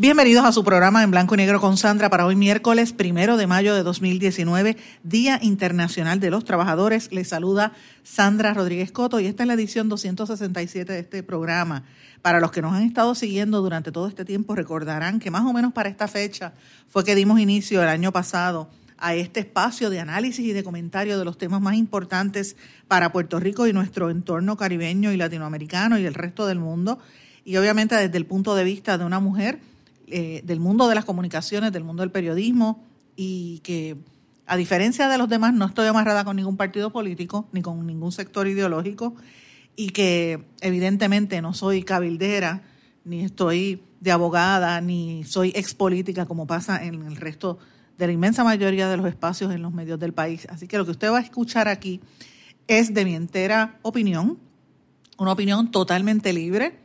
Bienvenidos a su programa en blanco y negro con Sandra para hoy miércoles primero de mayo de 2019, Día Internacional de los Trabajadores. Les saluda Sandra Rodríguez Coto y esta es la edición 267 de este programa. Para los que nos han estado siguiendo durante todo este tiempo recordarán que más o menos para esta fecha fue que dimos inicio el año pasado a este espacio de análisis y de comentario de los temas más importantes para Puerto Rico y nuestro entorno caribeño y latinoamericano y el resto del mundo. Y obviamente desde el punto de vista de una mujer eh, del mundo de las comunicaciones, del mundo del periodismo, y que a diferencia de los demás no estoy amarrada con ningún partido político ni con ningún sector ideológico, y que evidentemente no soy cabildera, ni estoy de abogada, ni soy expolítica como pasa en el resto de la inmensa mayoría de los espacios en los medios del país. Así que lo que usted va a escuchar aquí es de mi entera opinión, una opinión totalmente libre,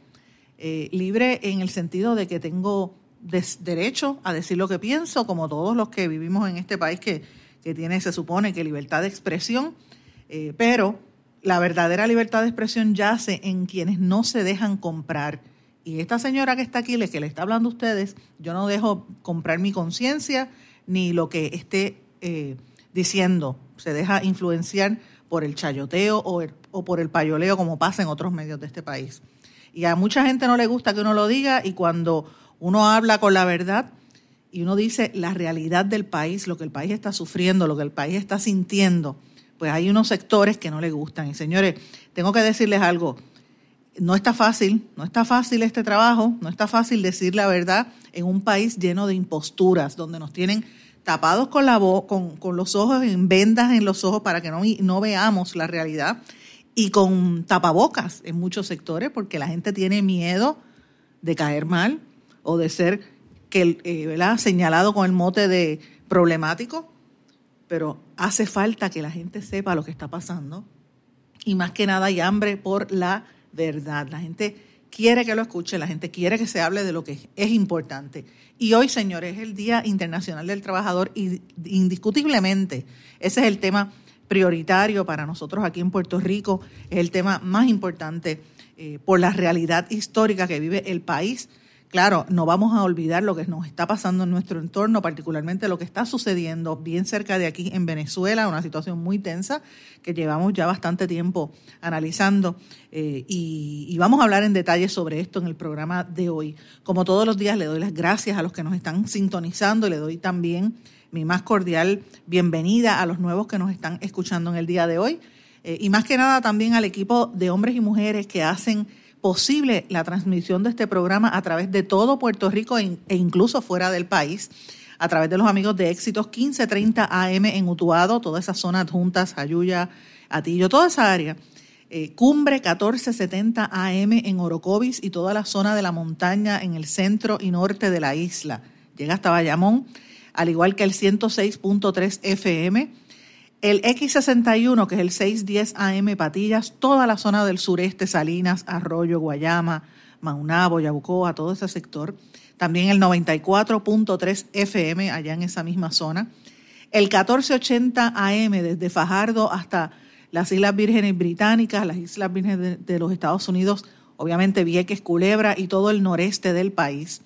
eh, libre en el sentido de que tengo derecho a decir lo que pienso, como todos los que vivimos en este país que, tiene, se supone que libertad de expresión, eh, pero la verdadera libertad de expresión yace en quienes no se dejan comprar. Y esta señora que está aquí, que le está hablando a ustedes, yo no dejo comprar mi conciencia ni lo que esté eh, diciendo. Se deja influenciar por el chayoteo o, o por el payoleo como pasa en otros medios de este país. Y a mucha gente no le gusta que uno lo diga y cuando uno habla con la verdad y uno dice la realidad del país, lo que el país está sufriendo, lo que el país está sintiendo, pues hay unos sectores que no le gustan. Y señores, tengo que decirles algo, no está fácil, no está fácil este trabajo, no está fácil decir la verdad en un país lleno de imposturas, donde nos tienen tapados con los ojos en vendas en los ojos para que no, no veamos la realidad y con tapabocas en muchos sectores porque la gente tiene miedo de caer mal, o de ser que, eh, señalado con el mote de problemático, pero hace falta que la gente sepa lo que está pasando y más que nada hay hambre por la verdad. La gente quiere que lo escuche, la gente quiere que se hable de lo que es importante. Y hoy, señores, es el Día Internacional del Trabajador y indiscutiblemente ese es el tema prioritario para nosotros aquí en Puerto Rico, es el tema más importante eh, por la realidad histórica que vive el país Claro, no vamos a olvidar lo que nos está pasando en nuestro entorno, particularmente lo que está sucediendo bien cerca de aquí en Venezuela, una situación muy tensa que llevamos ya bastante tiempo analizando eh, y, vamos a hablar en detalle sobre esto en el programa de hoy. Como todos los días, le doy las gracias a los que nos están sintonizando y le doy también mi más cordial bienvenida a los nuevos que nos están escuchando en el día de hoy eh, y más que nada también al equipo de hombres y mujeres que hacen posible la transmisión de este programa a través de todo Puerto Rico e, incluso fuera del país, a través de los amigos de Éxitos 1530 AM en Utuado, toda esa zona adjuntas, Ayuya, Atillo, toda esa área. Eh, Cumbre 1470 AM en Orocovis y toda la zona de la montaña en el centro y norte de la isla. Llega hasta Bayamón, al igual que el 106.3 FM el X61, que es el 610 AM Patillas, toda la zona del sureste, Salinas, Arroyo, Guayama, Maunabo, Yabucoa, todo ese sector. También el 94.3 FM allá en esa misma zona. El 1480 AM desde Fajardo hasta las Islas Vírgenes Británicas, las Islas Vírgenes de, los Estados Unidos, obviamente Vieques, Culebra y todo el noreste del país.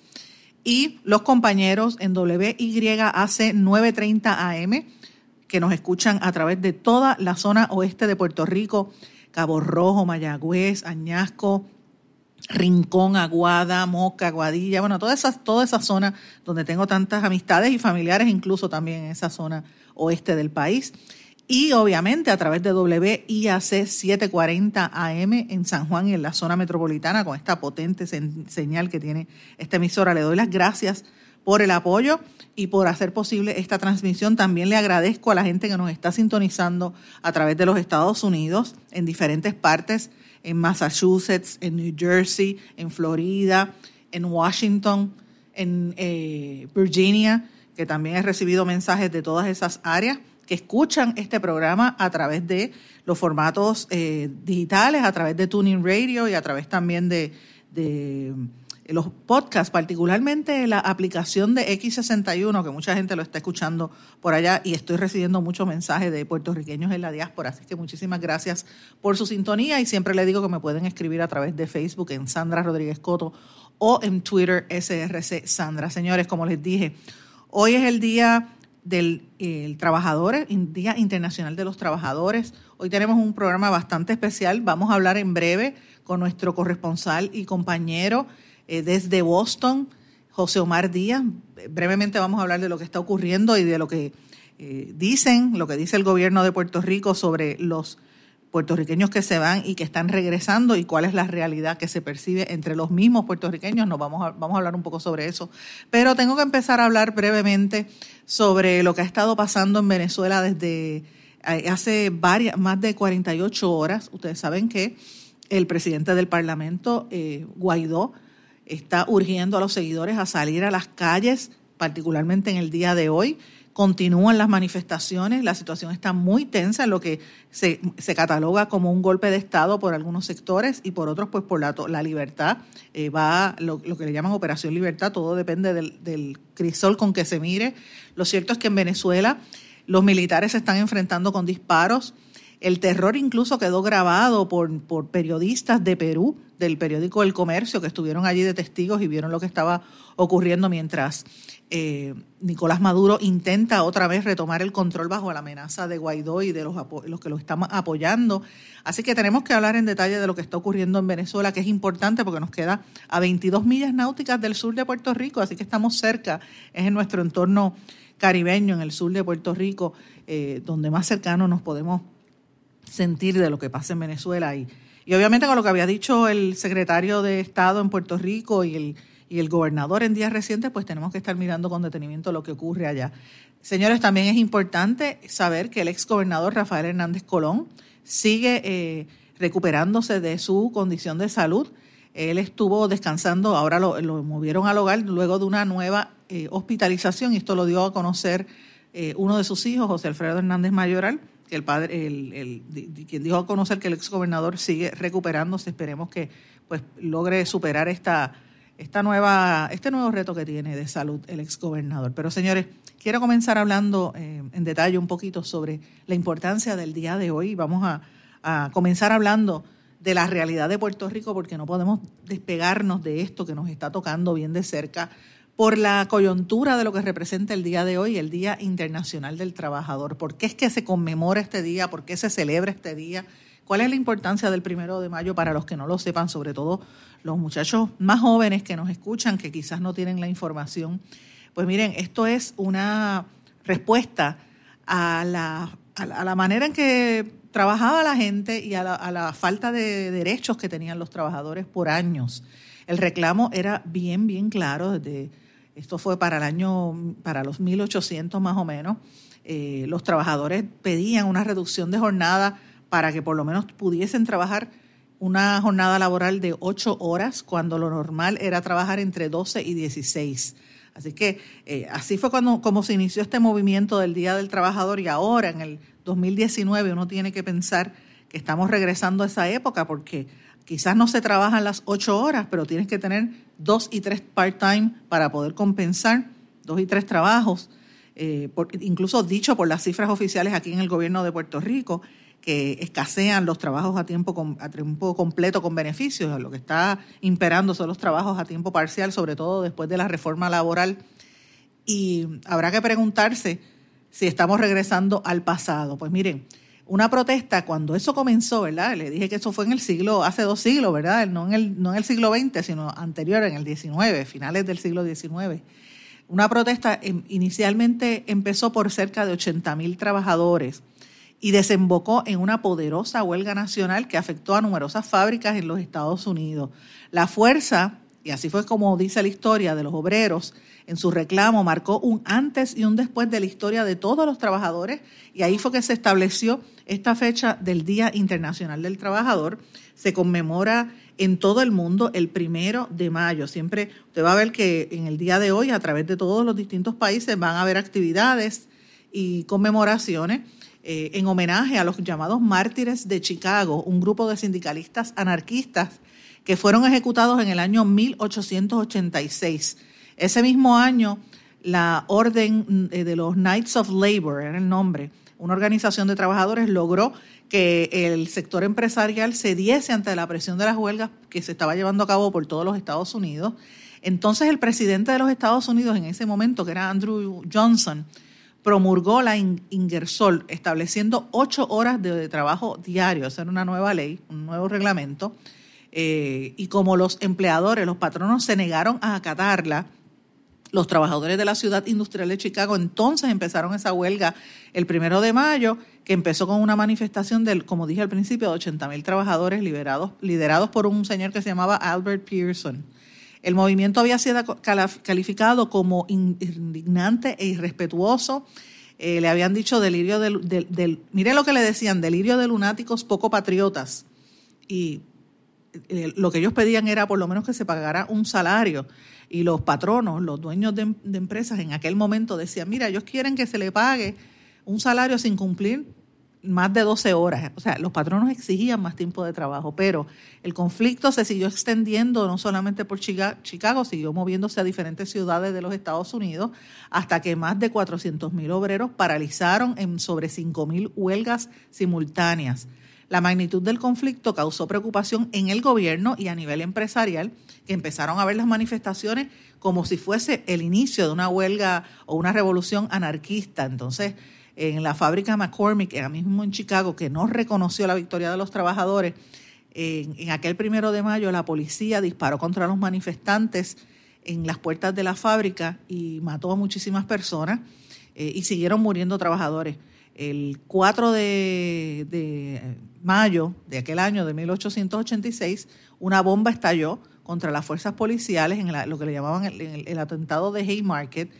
Y los compañeros en WYAC 930 AM que nos escuchan a través de toda la zona oeste de Puerto Rico, Cabo Rojo, Mayagüez, Añasco, Rincón, Aguada, Moca, Aguadilla, bueno, toda esa, toda esa zona donde tengo tantas amistades y familiares, incluso también en esa zona oeste del país. Y obviamente a través de WIAC 740 AM en San Juan y en la zona metropolitana con esta potente señal que tiene esta emisora. Le doy las gracias por el apoyo y por hacer posible esta transmisión. También le agradezco a la gente que nos está sintonizando a través de los Estados Unidos en diferentes partes, en Massachusetts, en New Jersey, en Florida, en Washington, en eh, Virginia, que también he recibido mensajes de todas esas áreas que escuchan este programa a través de los formatos eh, digitales, a través de Tuning Radio y a través también de los podcasts, particularmente la aplicación de X61, que mucha gente lo está escuchando por allá y estoy recibiendo muchos mensajes de puertorriqueños en la diáspora. Así que muchísimas gracias por su sintonía y siempre le digo que me pueden escribir a través de Facebook en Sandra Rodríguez Coto o en Twitter SRC Sandra. Señores, como les dije, hoy es el día del trabajador, Día Internacional de los Trabajadores. Hoy tenemos un programa bastante especial. Vamos a hablar en breve con nuestro corresponsal y compañero eh, desde Boston, José Omar Díaz. Brevemente vamos a hablar de lo que está ocurriendo y de lo que eh, dicen, lo que dice el gobierno de Puerto Rico sobre los puertorriqueños que se van y que están regresando y cuál es la realidad que se percibe entre los mismos puertorriqueños. Nos vamos a, vamos a hablar un poco sobre eso. Pero tengo que empezar a hablar brevemente sobre lo que ha estado pasando en Venezuela desde eh, hace varias, más de 48 horas. Ustedes saben que el presidente del Parlamento, Guaidó, está urgiendo a los seguidores a salir a las calles, particularmente en el día de hoy. Continúan las manifestaciones, la situación está muy tensa, en lo que se, cataloga como un golpe de Estado por algunos sectores y por otros, pues por la, la libertad. Eh, va lo, que le llaman Operación Libertad, todo depende del, del crisol con que se mire. Lo cierto es que en Venezuela los militares se están enfrentando con disparos el terror incluso quedó grabado por, periodistas de Perú, del periódico El Comercio, que estuvieron allí de testigos y vieron lo que estaba ocurriendo mientras eh, Nicolás Maduro intenta otra vez retomar el control bajo la amenaza de Guaidó y de los, los que lo están apoyando. Así que tenemos que hablar en detalle de lo que está ocurriendo en Venezuela, que es importante porque nos queda a 22 millas náuticas del sur de Puerto Rico, así que estamos cerca, es en nuestro entorno caribeño, en el sur de Puerto Rico, eh, donde más cercano nos podemos sentir de lo que pasa en Venezuela. Y, y obviamente con lo que había dicho el secretario de Estado en Puerto Rico y el, y el gobernador en días recientes, pues tenemos que estar mirando con detenimiento lo que ocurre allá. Señores, también es importante saber que el ex gobernador Rafael Hernández Colón sigue eh, recuperándose de su condición de salud. Él estuvo descansando, ahora lo, movieron al hogar luego de una nueva eh, hospitalización y esto lo dio a conocer eh, uno de sus hijos, José Alfredo Hernández Mayoral el padre, el, el, quien dijo a conocer que el exgobernador sigue recuperándose, esperemos que pues logre superar esta, esta nueva, este nuevo reto que tiene de salud el exgobernador. Pero señores, quiero comenzar hablando eh, en detalle un poquito sobre la importancia del día de hoy. Vamos a, a comenzar hablando de la realidad de Puerto Rico porque no podemos despegarnos de esto que nos está tocando bien de cerca por la coyuntura de lo que representa el día de hoy, el Día Internacional del Trabajador. ¿Por qué es que se conmemora este día? ¿Por qué se celebra este día? ¿Cuál es la importancia del primero de mayo para los que no lo sepan, sobre todo los muchachos más jóvenes que nos escuchan, que quizás no tienen la información? Pues miren, esto es una respuesta a la, a la manera en que trabajaba la gente y a la, a la falta de derechos que tenían los trabajadores por años. El reclamo era bien, bien claro desde esto fue para el año, para los 1800 más o menos, eh, los trabajadores pedían una reducción de jornada para que por lo menos pudiesen trabajar una jornada laboral de 8 horas, cuando lo normal era trabajar entre 12 y 16. Así que eh, así fue cuando como se inició este movimiento del Día del Trabajador y ahora en el 2019 uno tiene que pensar que estamos regresando a esa época porque quizás no se trabajan las ocho horas, pero tienes que tener dos y tres part-time para poder compensar dos y tres trabajos, eh, incluso dicho por las cifras oficiales aquí en el gobierno de Puerto Rico, que escasean los trabajos a tiempo, a tiempo completo con beneficios. Lo que está imperando son los trabajos a tiempo parcial, sobre todo después de la reforma laboral. Y habrá que preguntarse si estamos regresando al pasado. Pues miren, una protesta cuando eso comenzó, ¿verdad? Le dije que eso fue en el siglo, hace dos siglos, ¿verdad? No en el, no en el siglo XX, sino anterior, en el XIX, finales del siglo XIX. Una protesta em, inicialmente empezó por cerca de 80 mil trabajadores y desembocó en una poderosa huelga nacional que afectó a numerosas fábricas en los Estados Unidos. La fuerza y así fue como dice la historia de los obreros, en su reclamo marcó un antes y un después de la historia de todos los trabajadores y ahí fue que se estableció esta fecha del Día Internacional del Trabajador. Se conmemora en todo el mundo el primero de mayo. Siempre usted va a ver que en el día de hoy, a través de todos los distintos países, van a haber actividades y conmemoraciones eh, en homenaje a los llamados mártires de Chicago, un grupo de sindicalistas anarquistas que fueron ejecutados en el año 1886 ese mismo año, la Orden eh, de los Knights of Labor, era el nombre, una organización de trabajadores, logró que el sector empresarial cediese ante la presión de las huelgas que se estaba llevando a cabo por todos los Estados Unidos. Entonces el presidente de los Estados Unidos en ese momento, que era Andrew Johnson, promulgó la Ingersol, estableciendo ocho horas de trabajo diario. Esa era una nueva ley, un nuevo reglamento. Eh, y como los empleadores, los patronos se negaron a acatarla, los trabajadores de la ciudad industrial de Chicago entonces empezaron esa huelga el primero de mayo, que empezó con una manifestación del, como dije al principio, de 80 mil trabajadores liberados, liderados por un señor que se llamaba Albert Pearson. El movimiento había sido calificado como indignante e irrespetuoso. Eh, le habían dicho delirio del, mire lo que le decían, delirio de lunáticos poco patriotas. Y eh, lo que ellos pedían era por lo menos que se pagara un salario y los patronos, los dueños de, empresas en aquel momento decían, mira, ellos quieren que se le pague un salario sin cumplir más de 12 horas. O sea, los patronos exigían más tiempo de trabajo, pero el conflicto se siguió extendiendo no solamente por Chicago, siguió moviéndose a diferentes ciudades de los Estados Unidos, hasta que más de 400 mil obreros paralizaron en sobre 5 mil huelgas simultáneas. La magnitud del conflicto causó preocupación en el gobierno y a nivel empresarial, que empezaron a ver las manifestaciones como si fuese el inicio de una huelga o una revolución anarquista. Entonces, en la fábrica McCormick, ahora mismo en Chicago, que no reconoció la victoria de los trabajadores, en, aquel primero de mayo la policía disparó contra los manifestantes en las puertas de la fábrica y mató a muchísimas personas eh, y siguieron muriendo trabajadores. El 4 de, mayo de aquel año de 1886, una bomba estalló contra las fuerzas policiales en lo que le llamaban el, atentado de Haymarket.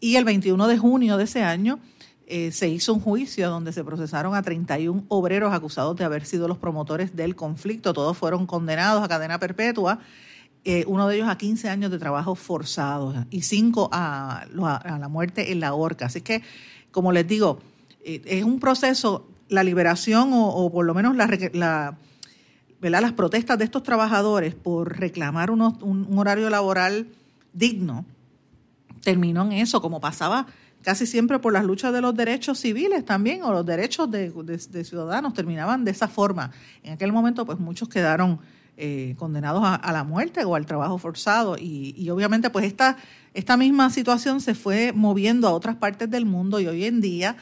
Y el 21 de junio de ese año eh, se hizo un juicio donde se procesaron a 31 obreros acusados de haber sido los promotores del conflicto. Todos fueron condenados a cadena perpetua, eh, uno de ellos a 15 años de trabajo forzado y cinco a, a la muerte en la horca. Así que, como les digo, es un proceso, la liberación o, por lo menos la, ¿verdad? las protestas de estos trabajadores por reclamar un, horario laboral digno, terminó en eso, como pasaba casi siempre por las luchas de los derechos civiles también, o los derechos de, ciudadanos, terminaban de esa forma. En aquel momento, pues muchos quedaron eh, condenados a, la muerte o al trabajo forzado, y, y, obviamente, pues esta misma situación se fue moviendo a otras partes del mundo, y hoy en día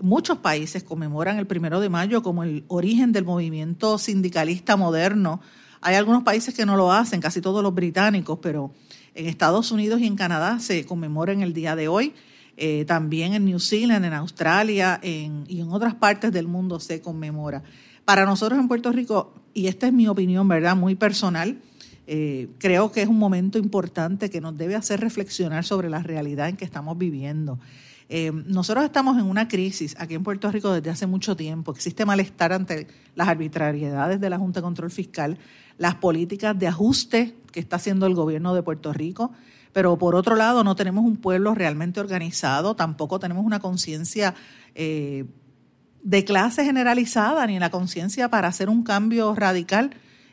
Muchos países conmemoran el primero de mayo como el origen del movimiento sindicalista moderno. Hay algunos países que no lo hacen, casi todos los británicos, pero en Estados Unidos y en Canadá se conmemora en el día de hoy. Eh, también en New Zealand, en Australia y en otras partes del mundo se conmemora. Para nosotros en Puerto Rico, y esta es mi opinión, ¿verdad? Muy personal, eh, creo que es un momento importante que nos debe hacer reflexionar sobre la realidad en que estamos viviendo. Eh, nosotros estamos en una crisis aquí en Puerto Rico desde hace mucho tiempo. Existe malestar ante las arbitrariedades de la Junta de Control Fiscal, las políticas de ajuste que está haciendo el gobierno de Puerto Rico. Pero por otro lado, no tenemos un pueblo realmente organizado, tampoco tenemos una conciencia eh, de clase generalizada, ni la conciencia para hacer un cambio radical,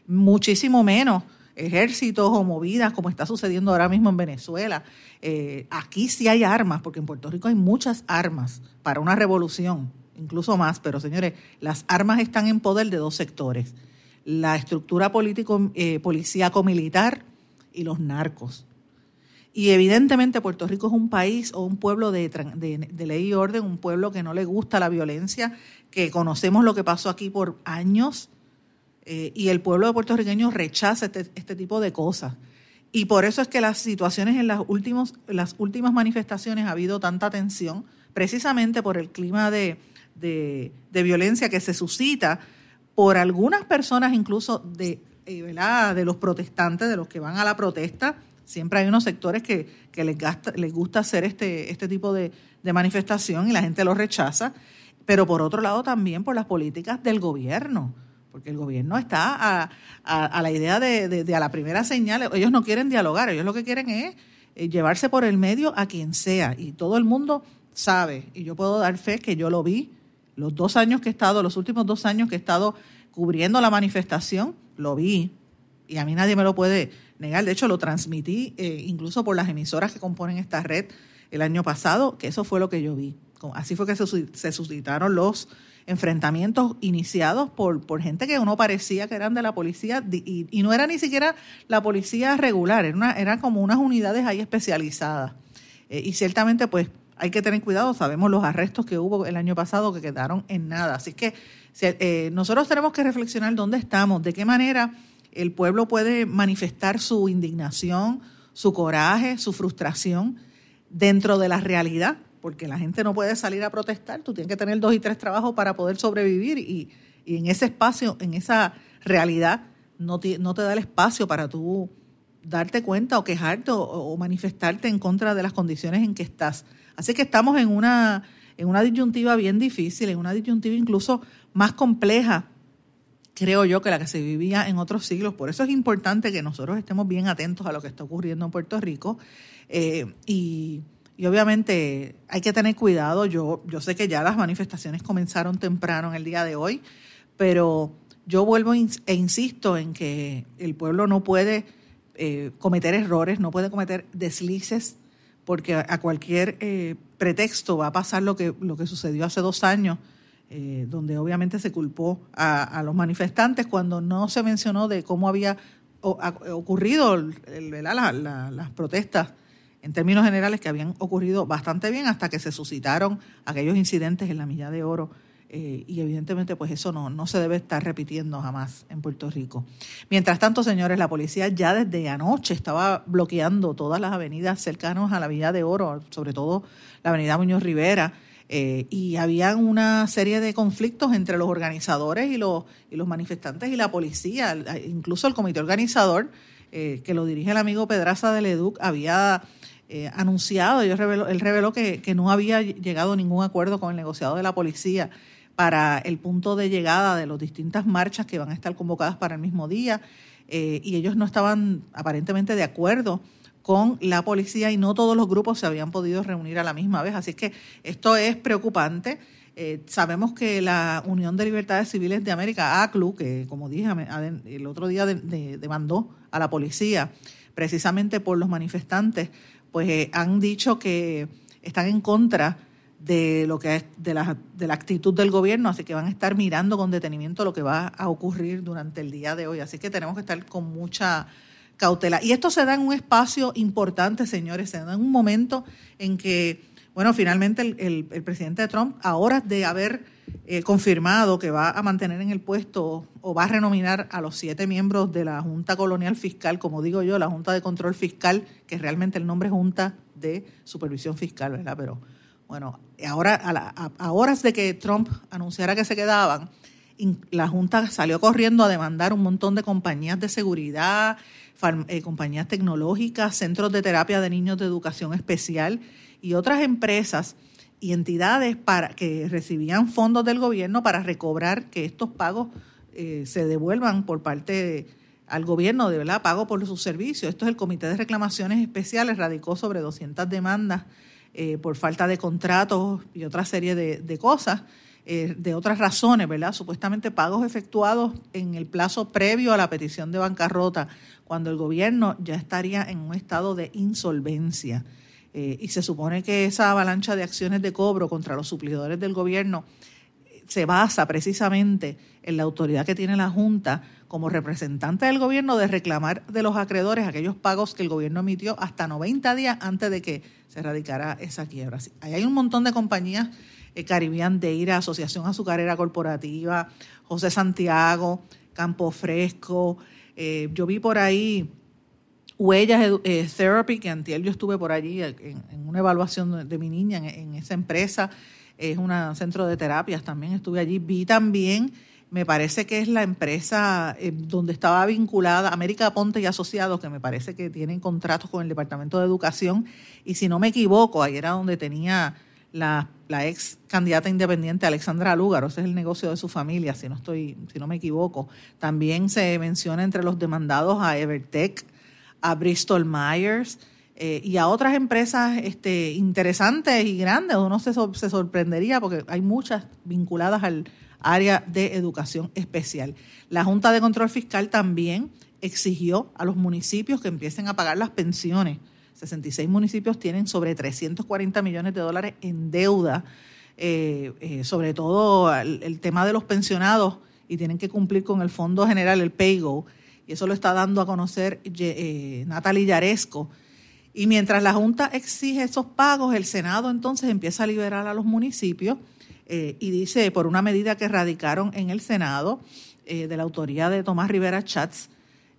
muchísimo menos ejércitos o movidas como está sucediendo ahora mismo en Venezuela. Eh, aquí sí hay armas, porque en Puerto Rico hay muchas armas para una revolución, incluso más, pero señores, las armas están en poder de dos sectores, la estructura político, eh, policíaco-militar y los narcos. Y evidentemente Puerto Rico es un país o un pueblo de, de, ley y orden, un pueblo que no le gusta la violencia, que conocemos lo que pasó aquí por años, eh, y el pueblo de puertorriqueño rechaza este, este, tipo de cosas. Y por eso es que las situaciones en las, últimos, las últimas manifestaciones ha habido tanta tensión, precisamente por el clima de, de, violencia que se suscita por algunas personas incluso de eh, de los protestantes, de los que van a la protesta. Siempre hay unos sectores que, les, les gusta hacer este, este tipo de, manifestación y la gente lo rechaza. Pero por otro lado también por las políticas del gobierno porque el gobierno está a, la idea de, a la primera señal, ellos no quieren dialogar, ellos lo que quieren es eh, llevarse por el medio a quien sea y todo el mundo sabe, y yo puedo dar fe que yo lo vi, los dos años que he estado, los últimos dos años que he estado cubriendo la manifestación, lo vi, y a mí nadie me lo puede negar, de hecho lo transmití eh, incluso por las emisoras que componen esta red el año pasado, que eso fue lo que yo vi. Así fue que se suscitaron los enfrentamientos iniciados por, por gente que uno parecía que eran de la policía y, no era ni siquiera la policía regular, era una, eran como unas unidades ahí especializadas. Eh, y ciertamente pues hay que tener cuidado, sabemos los arrestos que hubo el año pasado que quedaron en nada. Así que eh, nosotros tenemos que reflexionar dónde estamos, de qué manera el pueblo puede manifestar su indignación, su coraje, su frustración dentro de la realidad porque la gente no puede salir a protestar, tú tienes que tener dos y tres trabajos para poder sobrevivir y, en ese espacio, en esa realidad, no te, da el espacio para tú darte cuenta o quejarte o, manifestarte en contra de las condiciones en que estás. Así que estamos en una, en una disyuntiva bien difícil, en una disyuntiva incluso más compleja, creo yo, que la que se vivía en otros siglos. Por eso es importante que nosotros estemos bien atentos a lo que está ocurriendo en Puerto Rico eh, y y obviamente hay que tener cuidado. Yo, yo sé que ya las manifestaciones comenzaron temprano en el día de hoy, pero yo vuelvo e insisto en que el pueblo no puede eh, cometer errores, no puede cometer deslices, porque a, cualquier eh, pretexto va a pasar lo que, lo que sucedió hace dos años, eh, donde obviamente se culpó a, los manifestantes cuando no se mencionó de cómo había ocurrido las protestas en términos generales que habían ocurrido bastante bien hasta que se suscitaron aquellos incidentes en la Milla de Oro. Eh, y evidentemente pues eso no, no se debe estar repitiendo jamás en Puerto Rico. Mientras tanto, señores, la policía ya desde anoche estaba bloqueando todas las avenidas cercanas a la Villa de Oro, sobre todo la avenida Muñoz Rivera, eh, y había una serie de conflictos entre los organizadores y los, y los manifestantes y la policía, incluso el comité organizador, eh, que lo dirige el amigo Pedraza de Leduc, había eh, anunciado, él reveló, él reveló que, no había llegado ningún acuerdo con el negociado de la policía para el punto de llegada de las distintas marchas que van a estar convocadas para el mismo día, eh, y ellos no estaban aparentemente de acuerdo con la policía y no todos los grupos se habían podido reunir a la misma vez. Así que esto es preocupante. Eh, sabemos que la Unión de Libertades Civiles de América, ACLU, que como dije el otro día demandó a la policía precisamente por los manifestantes, pues eh, han dicho que están en contra de lo que es de la, de la actitud del gobierno, así que van a estar mirando con detenimiento lo que va a ocurrir durante el día de hoy. Así que tenemos que estar con mucha cautela. Y esto se da en un espacio importante, señores, se da en un momento en que, bueno, finalmente el, el presidente Trump, a horas de haber eh, confirmado que va a mantener en el puesto o va a renominar a los siete miembros de la Junta Colonial Fiscal, como digo yo, la Junta de Control Fiscal, que realmente el nombre es Junta de Supervisión Fiscal, ¿verdad? Pero bueno, ahora a, horas de que Trump anunciara que se quedaban, la Junta salió corriendo a demandar un montón de compañías de seguridad, eh, compañías tecnológicas, centros de terapia de niños de educación especial y otras empresas y entidades para que recibían fondos del gobierno para recobrar que estos pagos eh, se devuelvan por parte al gobierno, de verdad, pago por sus servicios. Esto es el Comité de Reclamaciones Especiales, radicó sobre 200 demandas eh, por falta de contratos y otra serie de, cosas, eh, de otras razones, ¿verdad? Supuestamente pagos efectuados en el plazo previo a la petición de bancarrota, cuando el gobierno ya estaría en un estado de insolvencia. Eh, y se supone que esa avalancha de acciones de cobro contra los suplidores del gobierno eh, se basa precisamente en la autoridad que tiene la Junta como representante del gobierno de reclamar de los acreedores aquellos pagos que el gobierno emitió hasta 90 días antes de que se radicara esa quiebra. Ahí hay un montón de compañías eh, Deira, Asociación Azucarera Corporativa, José Santiago, Campo Fresco. Eh, yo vi por ahí Huellas eh, Therapy, que antier yo estuve por allí en, una evaluación de, mi niña en, esa empresa, es un centro de terapias también, estuve allí, vi también me parece que es la empresa eh, donde estaba vinculada América Ponte y Asociados, que me parece que tienen contratos con el Departamento de Educación. Y si no me equivoco, ahí era donde tenía la, ex candidata independiente Alexandra Lúgaro, ese es el negocio de su familia, si no estoy, si no me equivoco. También se menciona entre los demandados a Evertech, a Bristol Myers eh, y a otras empresas este, interesantes y grandes. Uno se, se sorprendería porque hay muchas vinculadas al área de educación especial. La Junta de Control Fiscal también exigió a los municipios que empiecen a pagar las pensiones 66 municipios tienen sobre 340 millones de dólares en deuda, eh, eh, sobre todo el, tema de los pensionados y tienen que cumplir con el Fondo General, el PayGo, y eso lo está dando a conocer eh, Natalie Yaresco. Y mientras la Junta exige esos pagos, el Senado entonces empieza a liberar a los municipios y dice, por una medida que radicaron en el Senado de la autoría de Tomás Rivera Chats,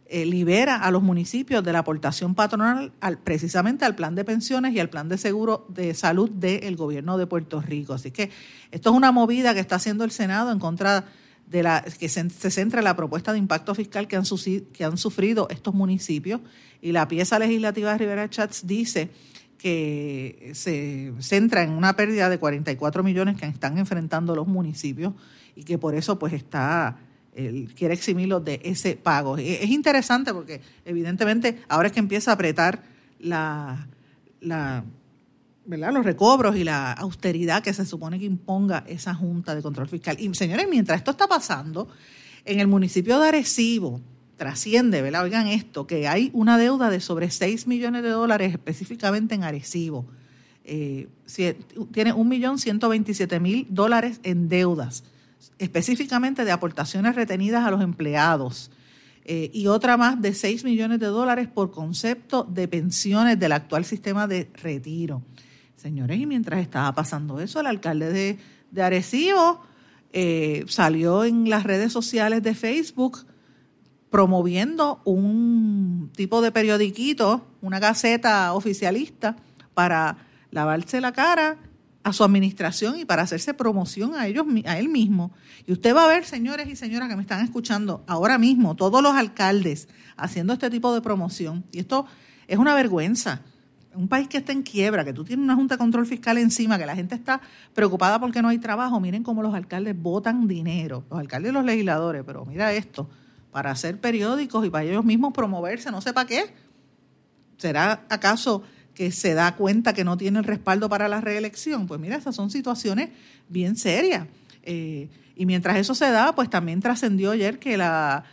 eh, libera a los municipios de la aportación patronal al, precisamente al plan de pensiones y al plan de seguro de salud del gobierno de Puerto Rico. Así que esto es una movida que está haciendo el Senado en contra de la que se, centra en la propuesta de impacto fiscal que han, sufrido estos municipios y la pieza legislativa de Rivera Chats dice que se centra en una pérdida de 44 millones que están enfrentando los municipios y que por eso pues está él quiere eximirlo de ese pago. Es interesante porque evidentemente ahora es que empieza a apretar la ¿verdad? los recobros y la austeridad que se supone que imponga esa Junta de Control Fiscal. Y señores, mientras esto está pasando, en el municipio de Arecibo trasciende, ¿verdad? Oigan esto, que hay una deuda de sobre 6 millones de dólares específicamente en Arecibo. Eh, tiene 1.127.000 dólares en deudas específicamente de aportaciones retenidas a los empleados eh, y otra más de 6 millones de dólares por concepto de pensiones del actual sistema de retiro. Señores, y mientras estaba pasando eso, el alcalde de, de Arecibo eh, salió en las redes sociales de Facebook promoviendo un tipo de periodiquito, una gaceta oficialista para lavarse la cara a su administración y para hacerse promoción a ellos a él mismo. Y usted va a ver, señores y señoras que me están escuchando ahora mismo, todos los alcaldes haciendo este tipo de promoción. Y esto es una vergüenza. Un país que está en quiebra, que tú tienes una Junta de Control Fiscal encima, que la gente está preocupada porque no hay trabajo. Miren cómo los alcaldes votan dinero, los alcaldes y los legisladores, pero mira esto, para hacer periódicos y para ellos mismos promoverse, no sé para qué. ¿Será acaso que se da cuenta que no tiene el respaldo para la reelección. Pues mira, esas son situaciones bien serias. Eh, y mientras eso se da, pues también trascendió ayer que la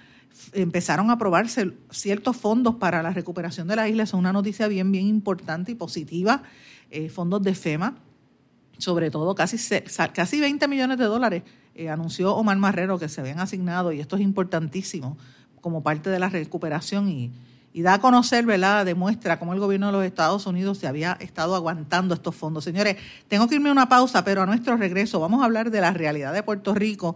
empezaron a aprobarse ciertos fondos para la recuperación de la isla. Es una noticia bien, bien importante y positiva. Eh, fondos de FEMA, sobre todo casi, casi 20 millones de dólares, eh, anunció Omar Marrero que se habían asignado y esto es importantísimo como parte de la recuperación y, y da a conocer, ¿verdad? Demuestra cómo el gobierno de los Estados Unidos se había estado aguantando estos fondos. Señores, tengo que irme a una pausa, pero a nuestro regreso vamos a hablar de la realidad de Puerto Rico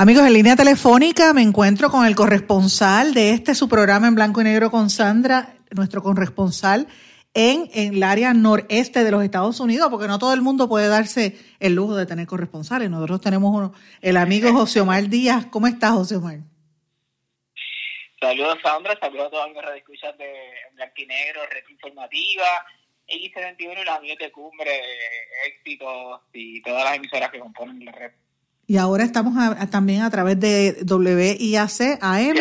Amigos, en línea telefónica me encuentro con el corresponsal de este su programa en blanco y negro con Sandra, nuestro corresponsal en, en, el área noreste de los Estados Unidos, porque no todo el mundo puede darse el lujo de tener corresponsales. Nosotros tenemos uno, el amigo José Omar Díaz. ¿Cómo estás, José Omar? Saludos Sandra, saludos a todos los escuchas de Blanquinegro, Red Informativa, X71 y los amigos de Cumbre, Éxitos y todas las emisoras que componen la red. Y ahora estamos también a través de WIAC AM.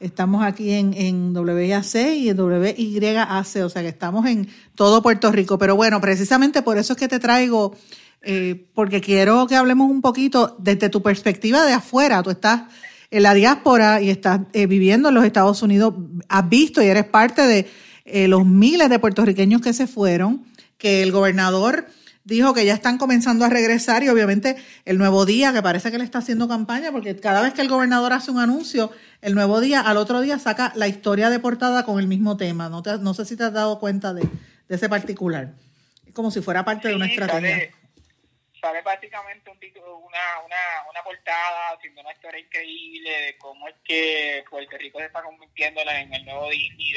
Estamos aquí en, en WIAC y en WYAC, o sea que estamos en todo Puerto Rico. Pero bueno, precisamente por eso es que te traigo, eh, porque quiero que hablemos un poquito desde tu perspectiva de afuera. Tú estás en la diáspora y estás eh, viviendo en los Estados Unidos, has visto y eres parte de eh, los miles de puertorriqueños que se fueron, que el gobernador dijo que ya están comenzando a regresar y obviamente el nuevo día, que parece que le está haciendo campaña, porque cada vez que el gobernador hace un anuncio, el nuevo día al otro día saca la historia de portada con el mismo tema. No, no sé si te has dado cuenta de, ese particular. Es como si fuera parte de una estrategia. Sale, prácticamente un una, una, una portada haciendo una historia increíble de cómo es que Puerto Rico se está convirtiendo en el nuevo Disney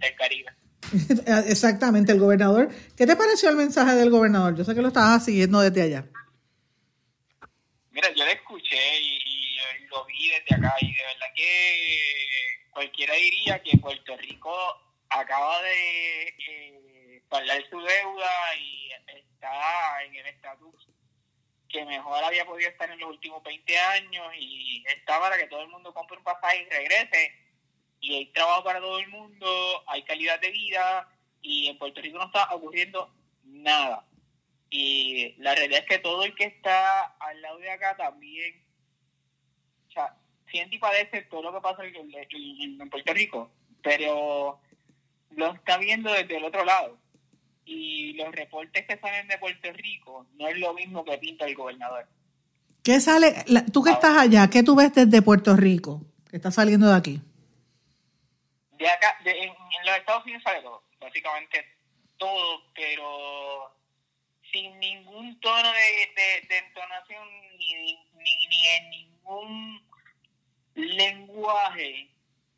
del Caribe. Exactamente, el gobernador. ¿Qué te pareció el mensaje del gobernador? Yo sé que lo estabas siguiendo desde allá. Mira, yo lo escuché y, lo vi desde acá y de verdad que cualquiera diría que Puerto Rico acaba de eh, pagar su deuda y está en el estatus que mejor había podido estar en los últimos 20 años y está para que todo el mundo compre un pasaje y regrese y hay trabajo para todo el mundo, hay calidad de vida y en Puerto Rico no está ocurriendo nada. Y la realidad es que todo el que está al lado de acá también, o sea, siente y padece todo lo que pasa en, Puerto Rico, pero lo está viendo desde el otro lado. Y los reportes que salen de Puerto Rico no es lo mismo que pinta el gobernador. ¿Qué sale? Tú que estás allá, ¿qué tú ves desde Puerto Rico? Que está saliendo de aquí de acá, en, los Estados Unidos sale todo, básicamente todo, pero sin ningún tono de, de, entonación ni, ni, ni, en ningún lenguaje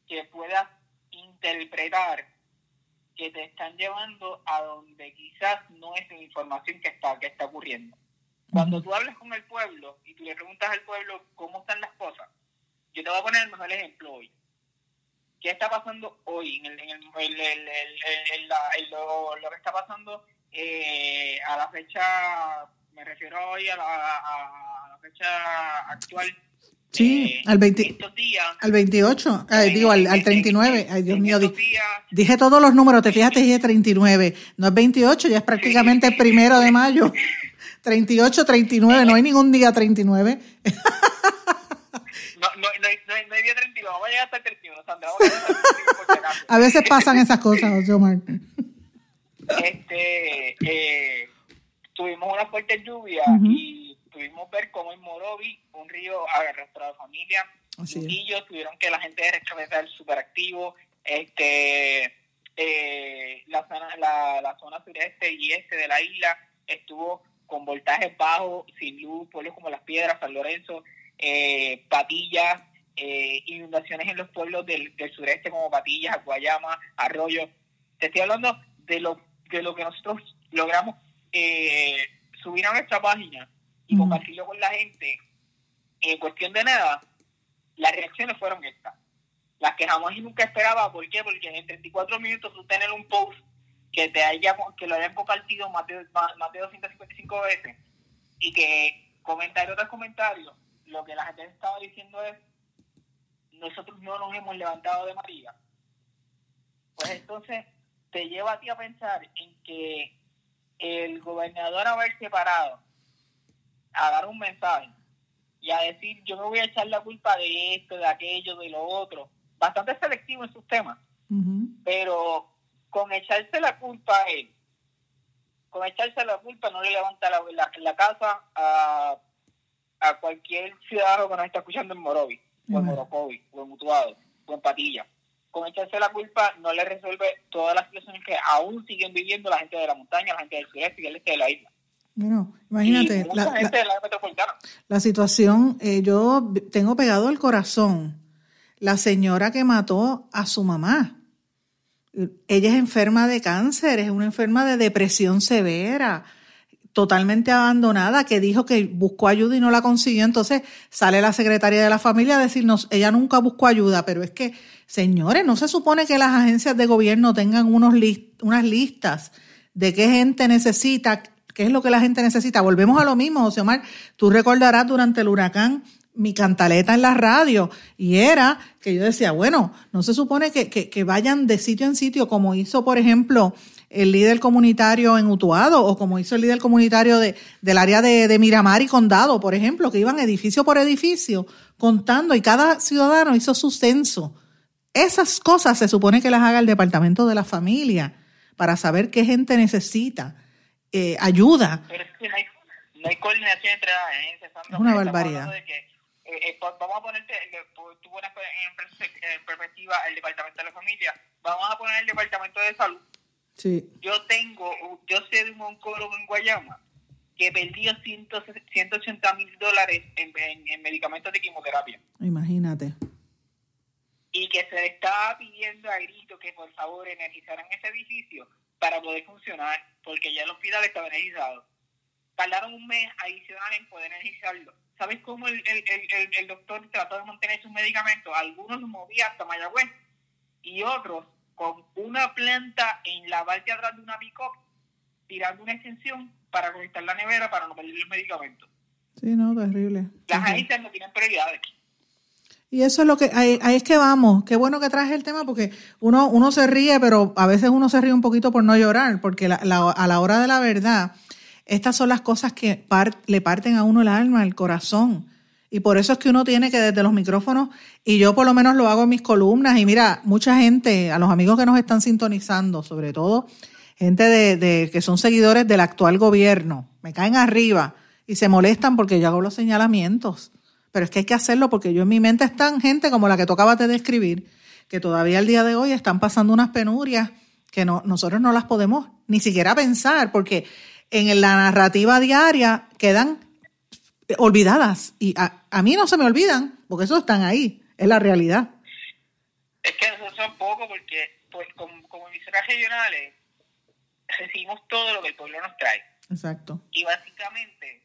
que puedas interpretar que te están llevando a donde quizás no es la información que está, que está ocurriendo. Cuando tú hablas con el pueblo y tú le preguntas al pueblo cómo están las cosas, yo te voy a poner el mejor ejemplo hoy. ¿Qué está pasando hoy en, el, en, el, el, lo, que está pasando eh, a la fecha, me refiero hoy a la, a, la fecha actual? Sí, eh, al, 20, al 28, digo al, al 39. Ay, Dios mío, dije todos los números, te fíjate, dije 39. No es 28, ya es prácticamente el primero de mayo. 38, 39, no hay ningún día 39. No, no, no, hay, no, hay, día 31, vamos a llegar hasta el 31, Sandra. a, veces pasan esas cosas, José Omar. Este, eh, tuvimos una fuerte lluvia y tuvimos ver cómo en Morovi, un río arrastrado a familia, niños tuvieron que la gente de súper activo, este, eh, la, zona, la, la zona sureste y este de la isla estuvo con voltajes bajos, sin luz, pueblos como Las Piedras, San Lorenzo, eh, Patillas, eh, inundaciones en los pueblos del, sureste como Patillas, Guayama, Arroyo. Te estoy hablando de lo, de lo que nosotros logramos eh, subir a nuestra página y compartirlo con la gente. En cuestión de nada, las reacciones fueron estas. Las que jamás y nunca esperaba. ¿Por qué? Porque en 34 minutos tú tener un post que te haya que lo hayan compartido más de, más de 255 veces y que comentario tras comentario lo que la gente estaba diciendo es, nosotros no nos hemos levantado de María. Pues entonces te lleva a ti a pensar en que el gobernador haberse parado a dar un mensaje y a decir yo me voy a echar la culpa de esto, de aquello, de lo otro, bastante selectivo en sus temas, pero con echarse la culpa a él, con echarse la culpa no le levanta la, la casa a a cualquier ciudadano que nos está escuchando en Morovi, o en Morocovi, o en Mutuado, o en Patilla. Con echarse la culpa no le resuelve todas las situaciones que aún siguen viviendo la gente de la montaña, la gente del sureste y el este de la isla. Bueno, imagínate. la, situación, eh, yo tengo pegado al corazón la señora que mató a su mamá. Ella es enferma de cáncer, es una enferma de depresión severa totalmente abandonada, que dijo que buscó ayuda y no la consiguió. Entonces sale la secretaria de la familia a decirnos, ella nunca buscó ayuda, pero es que, señores, no se supone que las agencias de gobierno tengan unos unas listas de qué gente necesita, qué es lo que la gente necesita. Volvemos a lo mismo, José Omar. Tú recordarás durante el huracán mi cantaleta en la radio y era que yo decía, bueno, no se supone que, que, que vayan de sitio en sitio como hizo, por ejemplo, el líder comunitario en Utuado o como hizo el líder comunitario de, del área de, Miramar y Condado, por ejemplo, que iban edificio por edificio contando y cada ciudadano hizo su censo. Esas cosas se supone que las haga el Departamento de la Familia para saber qué gente necesita. eh, ayuda. Pero es que no hay, no hay coordinación entre las agencias. Es una barbaridad. Eh, vamos a ponerte, tú pones en perspectiva el Departamento de la Familia, vamos a poner el Departamento de Salud. Sí. Yo tengo, yo sé de un oncólogo en Guayama que perdió 180 mil dólares en, en, medicamentos de quimioterapia. Imagínate. Y que se le estaba pidiendo a grito que por favor energizaran ese edificio para poder funcionar, porque ya el hospital estaba energizado. Tardaron un mes adicional en poder energizarlo. ¿Sabes cómo el, el, el, el doctor trató de mantener sus medicamentos? Algunos los movía hasta Mayagüez y otros con una planta en la parte atrás de una pick tirando una extensión para conectar la nevera para no perder los medicamentos. Sí, no, terrible. Las agencias no tienen prioridades. Y eso es lo que, ahí, es que vamos. Qué bueno que traes el tema porque uno, uno se ríe, pero a veces uno se ríe un poquito por no llorar, porque a la hora de la verdad, estas son las cosas que le parten a uno el alma, el corazón. Y por eso es que uno tiene que desde los micrófonos, y yo por lo menos lo hago en mis columnas, y mira, mucha gente, a los amigos que nos están sintonizando, sobre todo gente de, que son seguidores del actual gobierno, me caen arriba y se molestan porque yo hago los señalamientos. Pero es que hay que hacerlo porque yo en mi mente están gente como la que tocaba de describir, que todavía al día de hoy están pasando unas penurias que no, nosotros no las podemos ni siquiera pensar, porque en la narrativa diaria quedan olvidadas. Y a, a mí no se me olvidan, porque eso están ahí, es la realidad. Es que eso son poco porque pues, como, como emisoras regionales recibimos todo lo que el pueblo nos trae. Exacto. Y básicamente,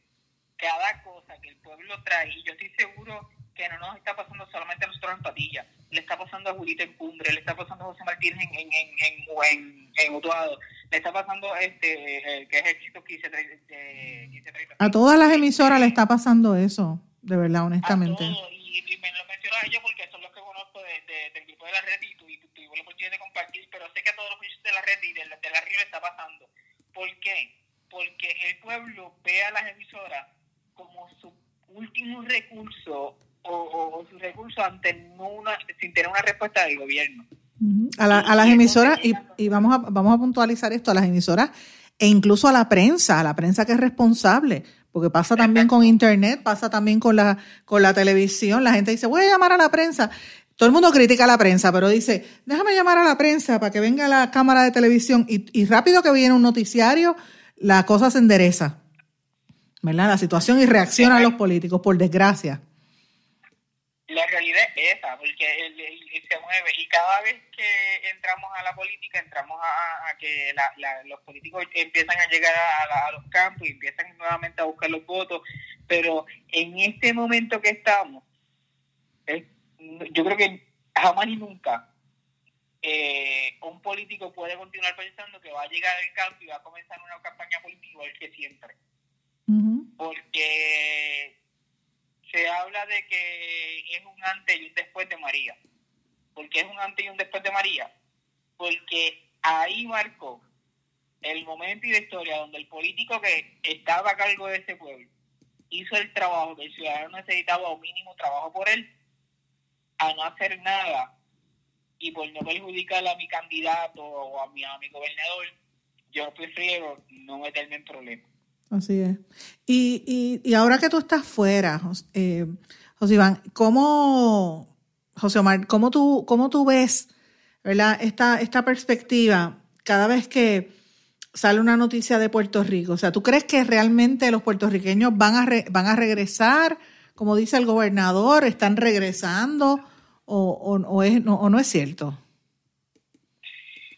cada cosa que el pueblo trae, y yo estoy seguro que no nos está pasando solamente a nosotros en Patilla, le está pasando a Julita en Cumbre, le está pasando a José Martínez en, en, en, en, en Utuado, le está pasando este, eh, que es éxito 1530. A todas las emisoras le está pasando eso, de verdad, honestamente. y, me lo menciono a ellos porque son los que conozco de, del grupo de la red y tuve la oportunidad de compartir, pero sé que a todos los muchachos de la red y de la, de la red está pasando. ¿Por qué? Porque el pueblo ve a las emisoras como su último recurso o, o, su recurso ante una, sin tener una respuesta del gobierno. A, la, a las emisoras, y, y, vamos, a, vamos a puntualizar esto, a las emisoras e incluso a la prensa, a la prensa que es responsable, porque pasa también con internet, pasa también con la, con la televisión, la gente dice, voy a llamar a la prensa. Todo el mundo critica a la prensa, pero dice, déjame llamar a la prensa para que venga la cámara de televisión y, y rápido que viene un noticiario, la cosa se endereza. ¿Verdad? La situación y reacciona a los políticos, por desgracia la realidad es esa, porque él, se mueve. Y cada vez que entramos a la política, entramos a, que los políticos empiezan a llegar a, los campos y empiezan nuevamente a buscar los votos, pero en este momento que estamos, yo creo que jamás ni nunca eh, un político puede continuar pensando que va a llegar al campo y va a comenzar una campaña política igual que siempre. Porque se habla de que es un antes y un después de María. ¿Por qué es un antes y un después de María? Porque ahí marcó el momento y la historia donde el político que estaba a cargo de ese pueblo hizo el trabajo que el ciudadano necesitaba o mínimo trabajo por él, a no hacer nada y por no perjudicar a mi candidato o a mi, a mi gobernador, yo prefiero no meterme en problemas. Así es. Y, y, y ahora que tú estás fuera, eh, José Iván, ¿cómo, José Omar, cómo tú, cómo tú ves ¿verdad? Esta, esta perspectiva cada vez que sale una noticia de Puerto Rico? O sea, ¿tú crees que realmente los puertorriqueños van a, van a regresar, como dice el gobernador, están regresando o, o, es, no, o no es cierto?